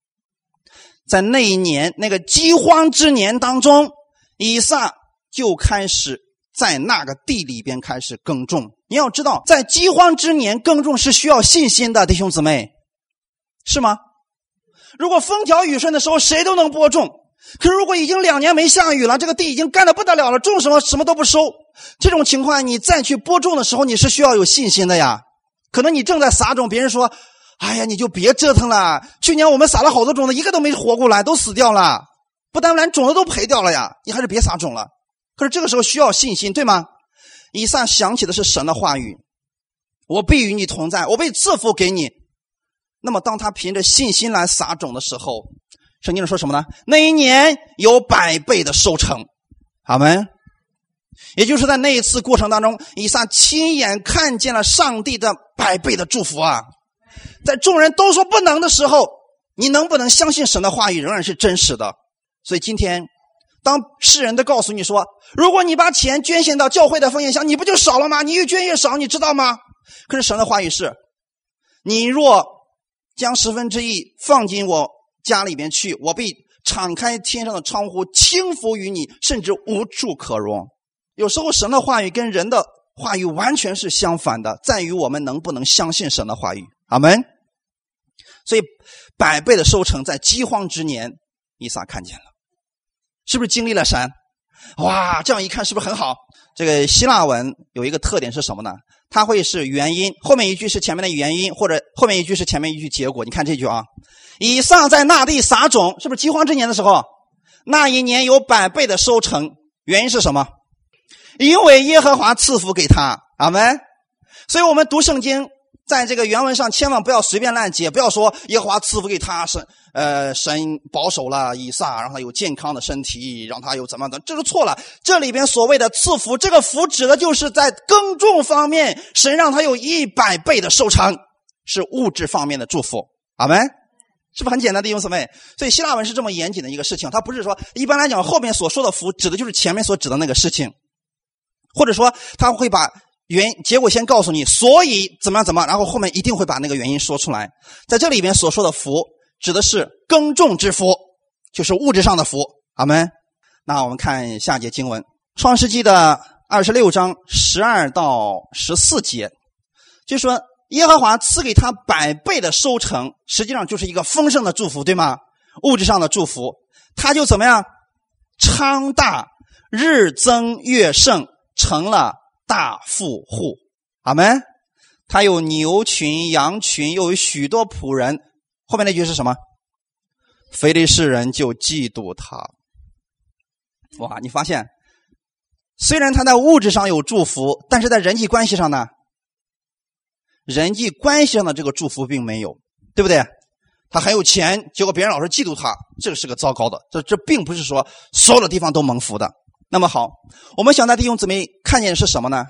在那一年那个饥荒之年当中，以撒就开始。在那个地里边开始耕种。你要知道，在饥荒之年耕种是需要信心的，弟兄姊妹，是吗？如果风调雨顺的时候，谁都能播种。可是如果已经两年没下雨了，这个地已经干的不得了了，种什么什么都不收。这种情况，你再去播种的时候，你是需要有信心的呀。可能你正在撒种，别人说：“哎呀，你就别折腾了。去年我们撒了好多种子，一个都没活过来，都死掉了。不但连种子都赔掉了呀，你还是别撒种了。”可是这个时候需要信心，对吗？以撒想起的是神的话语：“我必与你同在，我被赐福给你。”那么，当他凭着信心来撒种的时候，圣经上说什么呢？那一年有百倍的收成，阿门。也就是在那一次过程当中，以撒亲眼看见了上帝的百倍的祝福啊！在众人都说不能的时候，你能不能相信神的话语仍然是真实的？所以今天。当世人都告诉你说，如果你把钱捐献到教会的奉献箱，你不就少了吗？你越捐越少，你知道吗？可是神的话语是：你若将十分之一放进我家里边去，我必敞开天上的窗户，倾福于你，甚至无处可容。有时候神的话语跟人的话语完全是相反的，在于我们能不能相信神的话语。阿门。所以百倍的收成在饥荒之年，伊撒看见了。是不是经历了神？哇，这样一看是不是很好？这个希腊文有一个特点是什么呢？它会是原因，后面一句是前面的原因，或者后面一句是前面一句结果。你看这句啊，以上在那地撒种，是不是饥荒之年的时候？那一年有百倍的收成，原因是什么？因为耶和华赐福给他，阿门。所以我们读圣经。在这个原文上，千万不要随便乱解，不要说耶和华赐福给他，神呃神保守了以撒，让他有健康的身体，让他有怎么的，这是错了。这里边所谓的赐福，这个福指的就是在耕种方面，神让他有一百倍的收成，是物质方面的祝福。阿门，是不是很简单的弟兄姊妹？所以希腊文是这么严谨的一个事情，它不是说一般来讲后面所说的福指的就是前面所指的那个事情，或者说他会把。原结果先告诉你，所以怎么样怎么，然后后面一定会把那个原因说出来。在这里边所说的福，指的是耕种之福，就是物质上的福。阿门。那我们看下节经文，《创世纪》的二十六章十二到十四节，就说耶和华赐给他百倍的收成，实际上就是一个丰盛的祝福，对吗？物质上的祝福，他就怎么样，昌大，日增月盛，成了。大富户，阿门。他有牛群、羊群，又有许多仆人。后面那句是什么？非利士人就嫉妒他。哇，你发现，虽然他在物质上有祝福，但是在人际关系上呢？人际关系上的这个祝福并没有，对不对？他很有钱，结果别人老是嫉妒他，这个是个糟糕的。这这并不是说所有的地方都蒙福的。那么好，我们想在弟兄姊妹看见的是什么呢？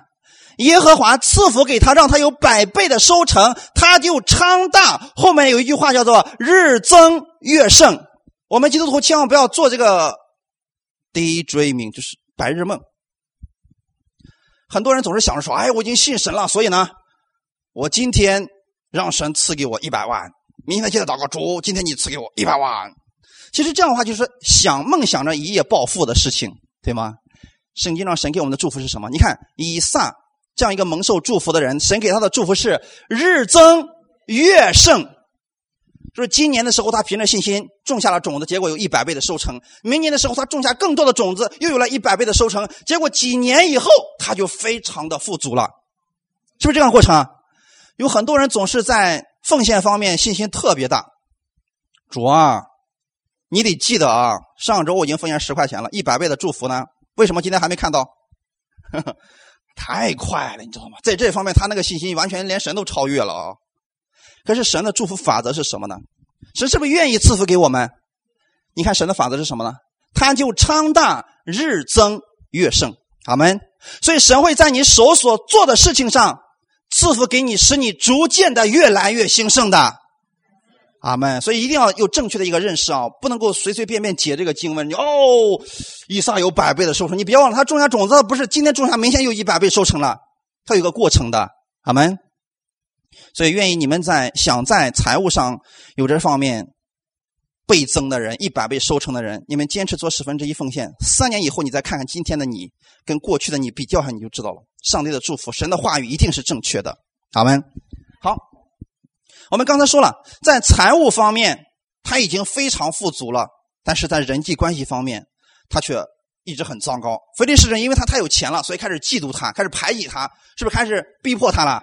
耶和华赐福给他，让他有百倍的收成，他就昌大。后面有一句话叫做“日增月盛”。我们基督徒千万不要做这个 daydreaming，就是白日梦。很多人总是想着说：“哎，我已经信神了，所以呢，我今天让神赐给我一百万，明天记得祷告主，今天你赐给我一百万。”其实这样的话，就是想梦想着一夜暴富的事情。对吗？圣经上神给我们的祝福是什么？你看以撒这样一个蒙受祝福的人，神给他的祝福是日增月盛，就是今年的时候他凭着信心种下了种子，结果有一百倍的收成；明年的时候他种下更多的种子，又有了一百倍的收成，结果几年以后他就非常的富足了，是不是这样的过程？有很多人总是在奉献方面信心特别大，主啊。你得记得啊，上周我已经奉献十块钱了，一百倍的祝福呢？为什么今天还没看到？太快了，你知道吗？在这方面，他那个信心完全连神都超越了啊！可是神的祝福法则是什么呢？神是不是愿意赐福给我们？你看神的法则是什么呢？他就昌大，日增月盛，阿门。所以神会在你手所做的事情上赐福给你，使你逐渐的越来越兴盛的。阿门，所以一定要有正确的一个认识啊，不能够随随便便解这个经文。你哦，以撒有百倍的收成，你别忘了，他种下种子不是今天种下，明天又一百倍收成了，它有个过程的。阿门。所以愿意你们在想在财务上有这方面倍增的人，一百倍收成的人，你们坚持做十分之一奉献，三年以后你再看看今天的你跟过去的你比较下，你就知道了。上帝的祝福，神的话语一定是正确的。阿门。好。我们刚才说了，在财务方面他已经非常富足了，但是在人际关系方面，他却一直很糟糕。菲利士人因为他太有钱了，所以开始嫉妒他，开始排挤他，是不是开始逼迫他了？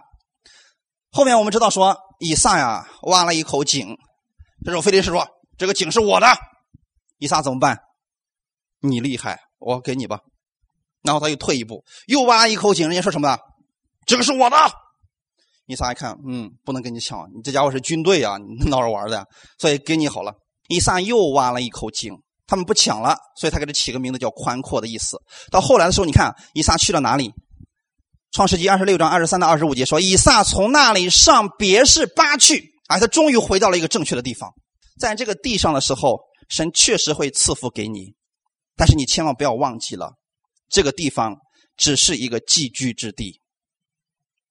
后面我们知道说，以撒呀挖了一口井，这时候腓力士说：“这个井是我的。”以撒怎么办？你厉害，我给你吧。然后他又退一步，又挖一口井，人家说什么？这个是我的。以撒一看，嗯，不能跟你抢，你这家伙是军队啊，闹着玩的，所以给你好了。以撒又挖了一口井，他们不抢了，所以他给他起个名字叫“宽阔”的意思。到后来的时候，你看以撒去了哪里？创世纪二十六章二十三到二十五节说，以撒从那里上别是巴去，啊，他终于回到了一个正确的地方。在这个地上的时候，神确实会赐福给你，但是你千万不要忘记了，这个地方只是一个寄居之地。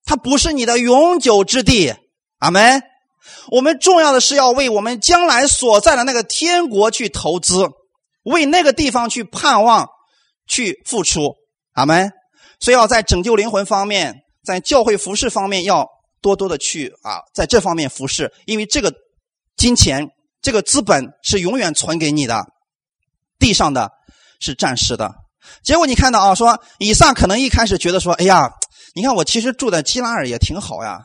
它不是你的永久之地，阿门。我们重要的是要为我们将来所在的那个天国去投资，为那个地方去盼望、去付出，阿门。所以要在拯救灵魂方面，在教会服饰方面要多多的去啊，在这方面服侍，因为这个金钱、这个资本是永远存给你的，地上的是暂时的。结果你看到啊，说以撒可能一开始觉得说，哎呀。你看我其实住在基拉尔也挺好呀，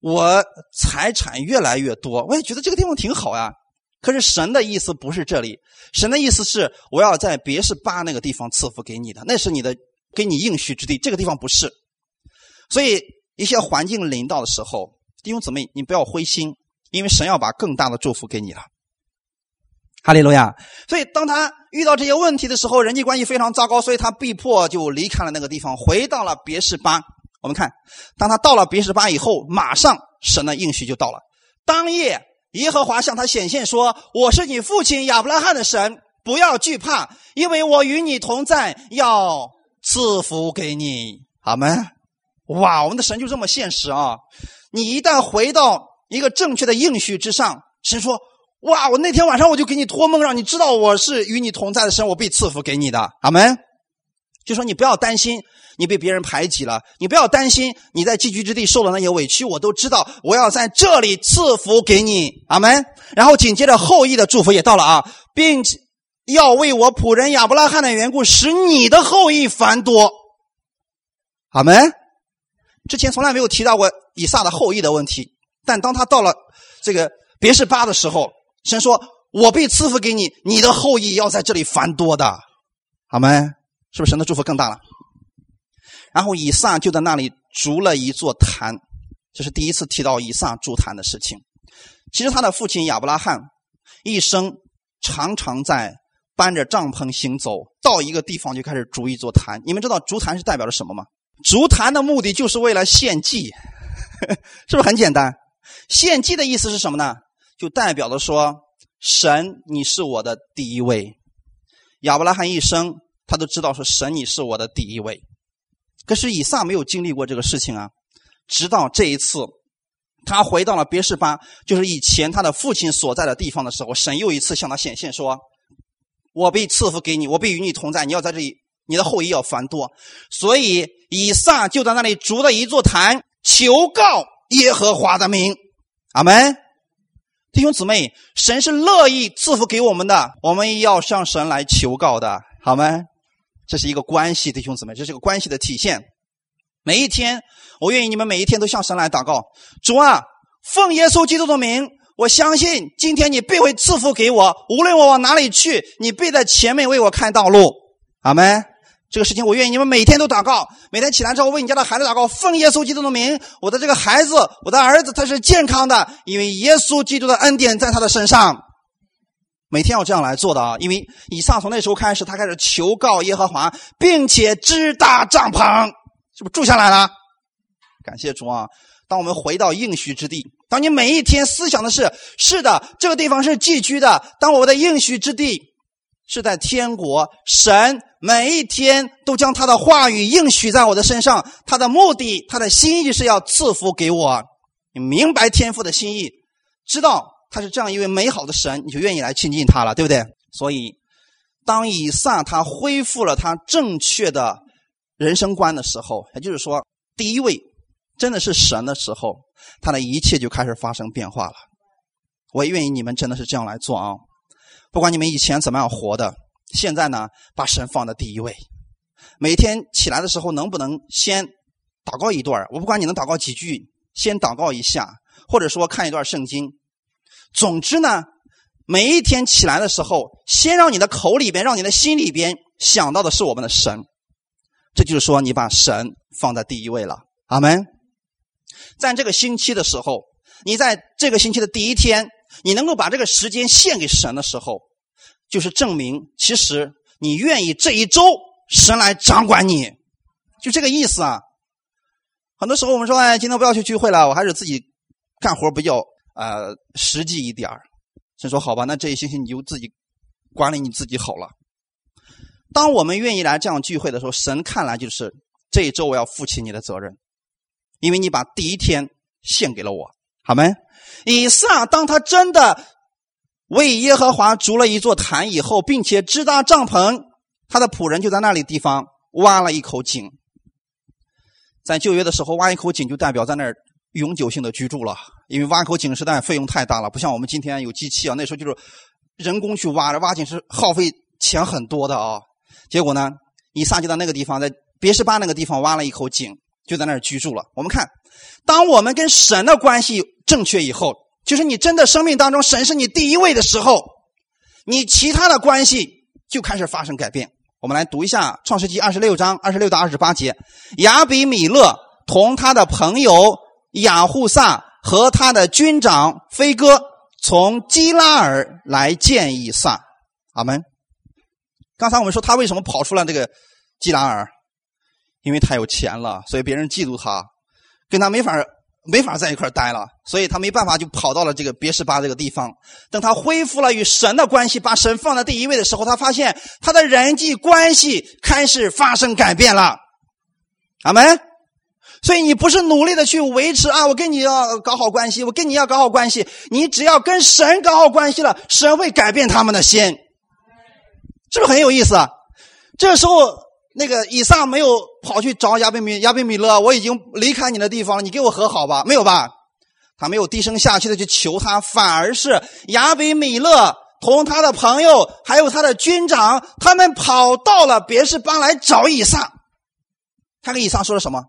我财产越来越多，我也觉得这个地方挺好呀。可是神的意思不是这里，神的意思是我要在别是巴那个地方赐福给你的，那是你的给你应许之地，这个地方不是。所以一些环境临到的时候，弟兄姊妹，你不要灰心，因为神要把更大的祝福给你了。哈利路亚！所以当他遇到这些问题的时候，人际关系非常糟糕，所以他被迫就离开了那个地方，回到了别是巴。我们看，当他到了别是巴以后，马上神的应许就到了。当夜，耶和华向他显现说：“我是你父亲亚伯拉罕的神，不要惧怕，因为我与你同在，要赐福给你。”阿门。哇，我们的神就这么现实啊！你一旦回到一个正确的应许之上，神说。哇！我那天晚上我就给你托梦，让你知道我是与你同在的神，我必赐福给你的。阿门。就说你不要担心你被别人排挤了，你不要担心你在寄居之地受了那些委屈，我都知道。我要在这里赐福给你。阿门。然后紧接着后裔的祝福也到了啊，并要为我仆人亚伯拉罕的缘故，使你的后裔繁多。阿门。之前从来没有提到过以撒的后裔的问题，但当他到了这个别是巴的时候。神说：“我被赐福给你，你的后裔要在这里繁多的，好没？是不是神的祝福更大了？”然后以撒就在那里筑了一座坛，这是第一次提到以撒筑坛的事情。其实他的父亲亚伯拉罕一生常常在搬着帐篷行走，到一个地方就开始筑一座坛。你们知道筑坛是代表着什么吗？筑坛的目的就是为了献祭，是不是很简单？献祭的意思是什么呢？就代表着说，神，你是我的第一位。亚伯拉罕一生，他都知道说，神，你是我的第一位。可是以撒没有经历过这个事情啊，直到这一次，他回到了别是巴，就是以前他的父亲所在的地方的时候，神又一次向他显现说：“我必赐福给你，我必与你同在，你要在这里，你的后裔要繁多。”所以以撒就在那里筑了一座坛，求告耶和华的名。阿门。弟兄姊妹，神是乐意赐福给我们的，我们要向神来求告的，好吗？这是一个关系，弟兄姊妹，这是个关系的体现。每一天，我愿意你们每一天都向神来祷告。主啊，奉耶稣基督的名，我相信今天你必会赐福给我，无论我往哪里去，你必在前面为我开道路。阿门。这个事情，我愿意你们每天都祷告。每天起来之后，为你家的孩子祷告，奉耶稣基督的名，我的这个孩子，我的儿子，他是健康的，因为耶稣基督的恩典在他的身上。每天要这样来做的啊！因为以撒从那时候开始，他开始求告耶和华，并且支搭帐篷，是不是住下来了？感谢主啊！当我们回到应许之地，当你每一天思想的是，是的，这个地方是寄居的，当我的应许之地。是在天国，神每一天都将他的话语应许在我的身上。他的目的，他的心意是要赐福给我。你明白天父的心意，知道他是这样一位美好的神，你就愿意来亲近他了，对不对？所以，当以撒他恢复了他正确的人生观的时候，也就是说，第一位真的是神的时候，他的一切就开始发生变化了。我也愿意你们真的是这样来做啊。不管你们以前怎么样活的，现在呢，把神放在第一位。每天起来的时候，能不能先祷告一段我不管你能祷告几句，先祷告一下，或者说看一段圣经。总之呢，每一天起来的时候，先让你的口里边，让你的心里边想到的是我们的神。这就是说，你把神放在第一位了。阿门。在这个星期的时候，你在这个星期的第一天。你能够把这个时间献给神的时候，就是证明其实你愿意这一周神来掌管你，就这个意思啊。很多时候我们说，哎，今天不要去聚会了，我还是自己干活比较呃实际一点儿神说好吧，那这一星期你就自己管理你自己好了。当我们愿意来这样聚会的时候，神看来就是这一周我要负起你的责任，因为你把第一天献给了我，好没？以撒当他真的为耶和华筑了一座坛以后，并且支搭帐篷，他的仆人就在那里地方挖了一口井。在旧约的时候，挖一口井就代表在那儿永久性的居住了，因为挖口井实在费用太大了，不像我们今天有机器啊，那时候就是人工去挖，挖井是耗费钱很多的啊。结果呢，以撒就在那个地方，在别是巴那个地方挖了一口井，就在那儿居住了。我们看，当我们跟神的关系正确以后，就是你真的生命当中神是你第一位的时候，你其他的关系就开始发生改变。我们来读一下《创世纪二十六章二十六到二十八节：亚比米勒同他的朋友雅护萨和他的军长飞哥从基拉尔来见以撒。阿门。刚才我们说他为什么跑出了这个基拉尔？因为他有钱了，所以别人嫉妒他，跟他没法没法在一块待了，所以他没办法就跑到了这个别是巴这个地方。等他恢复了与神的关系，把神放在第一位的时候，他发现他的人际关系开始发生改变了。阿门。所以你不是努力的去维持啊，我跟你要搞好关系，我跟你要搞好关系，你只要跟神搞好关系了，神会改变他们的心。是不是很有意思？啊？这时候，那个以撒没有跑去找亚比米亚比米勒，我已经离开你的地方了，你给我和好吧？没有吧？他没有低声下气的去求他，反而是亚比米勒同他的朋友还有他的军长，他们跑到了别是巴来找以撒。他跟以撒说了什么？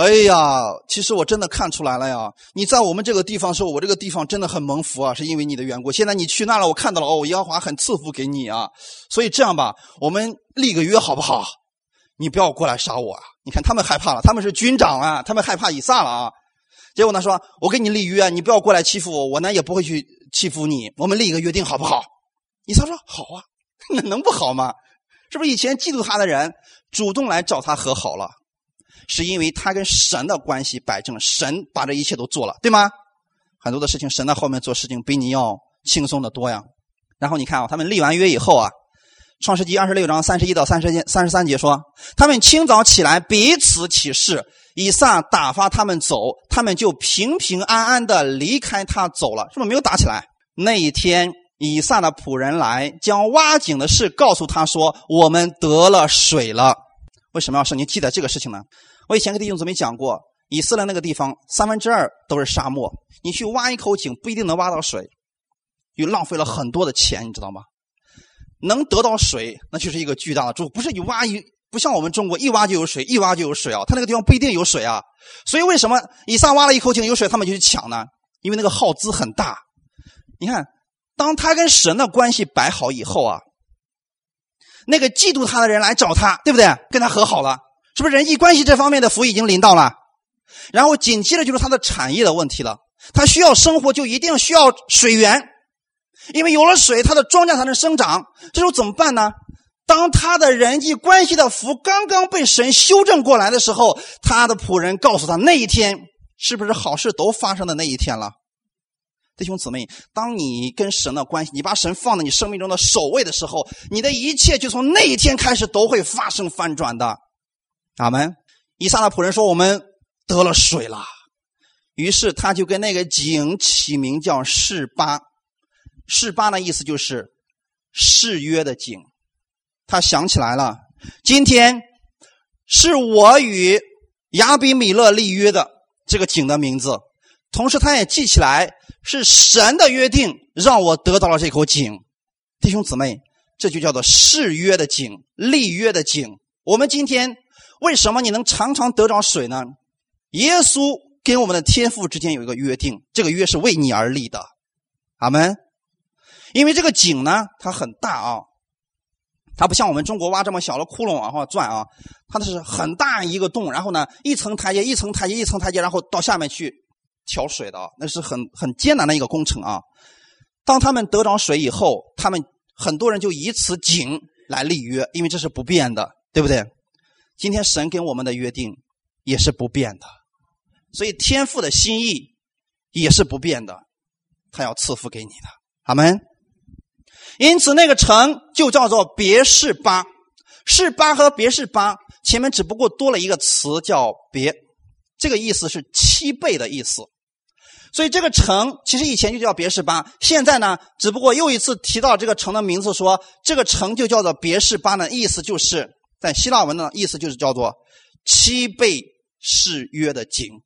哎呀，其实我真的看出来了呀！你在我们这个地方时候，我这个地方真的很蒙福啊，是因为你的缘故。现在你去那了，我看到了哦，耶和华很赐福给你啊。所以这样吧，我们立个约好不好？你不要过来杀我啊！你看他们害怕了，他们是军长啊，他们害怕以撒了啊。结果呢，说我跟你立约，你不要过来欺负我，我呢也不会去欺负你。我们立一个约定好不好？以撒说好啊，那能不好吗？是不是以前嫉妒他的人主动来找他和好了？是因为他跟神的关系摆正，神把这一切都做了，对吗？很多的事情，神在后面做事情比你要轻松的多呀。然后你看啊，他们立完约以后啊，《创世纪二十六章三十一到三十节三十三节说，他们清早起来彼此起誓，以撒打发他们走，他们就平平安安的离开他走了，是不是没有打起来？那一天，以撒的仆人来将挖井的事告诉他说，我们得了水了。为什么要说你记得这个事情呢？我以前跟弟兄姊妹讲过，以色列那个地方三分之二都是沙漠，你去挖一口井不一定能挖到水，又浪费了很多的钱，你知道吗？能得到水，那就是一个巨大的祝福。不是你挖一，不像我们中国一挖就有水，一挖就有水啊。他那个地方不一定有水啊。所以为什么以撒挖了一口井有水，他们就去抢呢？因为那个耗资很大。你看，当他跟神的关系摆好以后啊，那个嫉妒他的人来找他，对不对？跟他和好了。是不是人际关系这方面的福已经临到了？然后紧接着就是他的产业的问题了。他需要生活，就一定需要水源，因为有了水，他的庄稼才能生长。这时候怎么办呢？当他的人际关系的福刚刚被神修正过来的时候，他的仆人告诉他，那一天是不是好事都发生的那一天了？弟兄姊妹，当你跟神的关系，你把神放在你生命中的首位的时候，你的一切就从那一天开始都会发生翻转的。阿门。以撒的仆人说：“我们得了水了。”于是他就跟那个井起名叫示巴。示巴的意思就是誓约的井。他想起来了，今天是我与亚比米勒立约的这个井的名字。同时，他也记起来是神的约定让我得到了这口井。弟兄姊妹，这就叫做誓约的井，立约的井。我们今天。为什么你能常常得着水呢？耶稣跟我们的天父之间有一个约定，这个约是为你而立的，阿门。因为这个井呢，它很大啊，它不像我们中国挖这么小的窟窿往后钻啊，它的是很大一个洞，然后呢，一层台阶，一层台阶，一层台阶，然后到下面去挑水的，那是很很艰难的一个工程啊。当他们得着水以后，他们很多人就以此井来立约，因为这是不变的，对不对？今天神跟我们的约定也是不变的，所以天父的心意也是不变的，他要赐福给你的，阿门。因此，那个城就叫做别是巴，是巴和别是巴前面只不过多了一个词叫别，这个意思是七倍的意思。所以这个城其实以前就叫别是巴，现在呢，只不过又一次提到这个城的名字，说这个城就叫做别是巴的意思就是。在希腊文的意思就是叫做七倍誓约的井，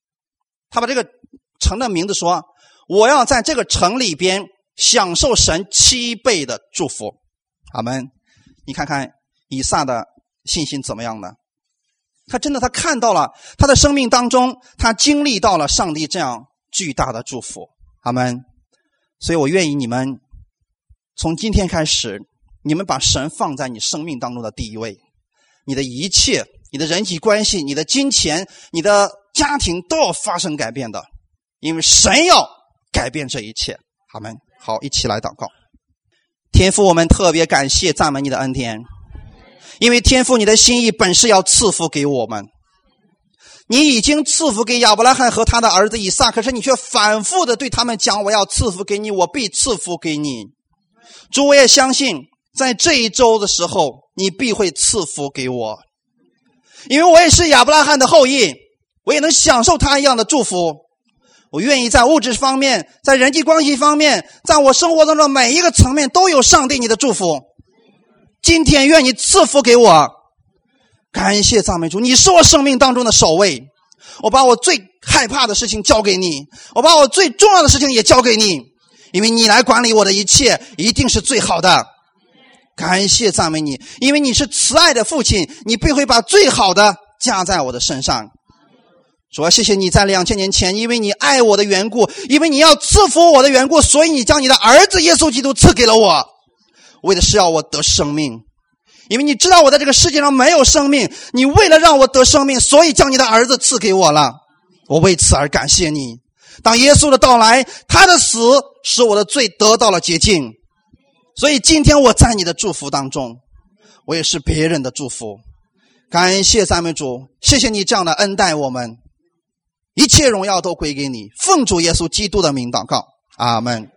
他把这个城的名字说：“我要在这个城里边享受神七倍的祝福。”阿门。你看看以撒的信心怎么样呢？他真的他看到了他的生命当中，他经历到了上帝这样巨大的祝福。阿门。所以我愿意你们从今天开始，你们把神放在你生命当中的第一位，你的一切、你的人际关系、你的金钱、你的家庭都要发生改变的，因为神要改变这一切。阿门。好，一起来祷告。天父，我们特别感谢赞美你的恩典，因为天父你的心意本是要赐福给我们，你已经赐福给亚伯拉罕和他的儿子以撒，可是你却反复的对他们讲：“我要赐福给你，我必赐福给你。”主，我也相信在这一周的时候，你必会赐福给我，因为我也是亚伯拉罕的后裔，我也能享受他一样的祝福。我愿意在物质方面，在人际关系方面，在我生活当中每一个层面都有上帝你的祝福。今天愿你赐福给我，感谢赞美主，你是我生命当中的首位。我把我最害怕的事情交给你，我把我最重要的事情也交给你，因为你来管理我的一切，一定是最好的。感谢赞美你，因为你是慈爱的父亲，你必会把最好的加在我的身上。主要谢谢你在两千年前，因为你爱我的缘故，因为你要赐福我的缘故，所以你将你的儿子耶稣基督赐给了我，为的是要我得生命。因为你知道我在这个世界上没有生命，你为了让我得生命，所以将你的儿子赐给我了。我为此而感谢你。当耶稣的到来，他的死使我的罪得到了洁净，所以今天我在你的祝福当中，我也是别人的祝福。感谢赞美主，谢谢你这样的恩待我们。一切荣耀都归给你，奉主耶稣基督的名祷告，阿门。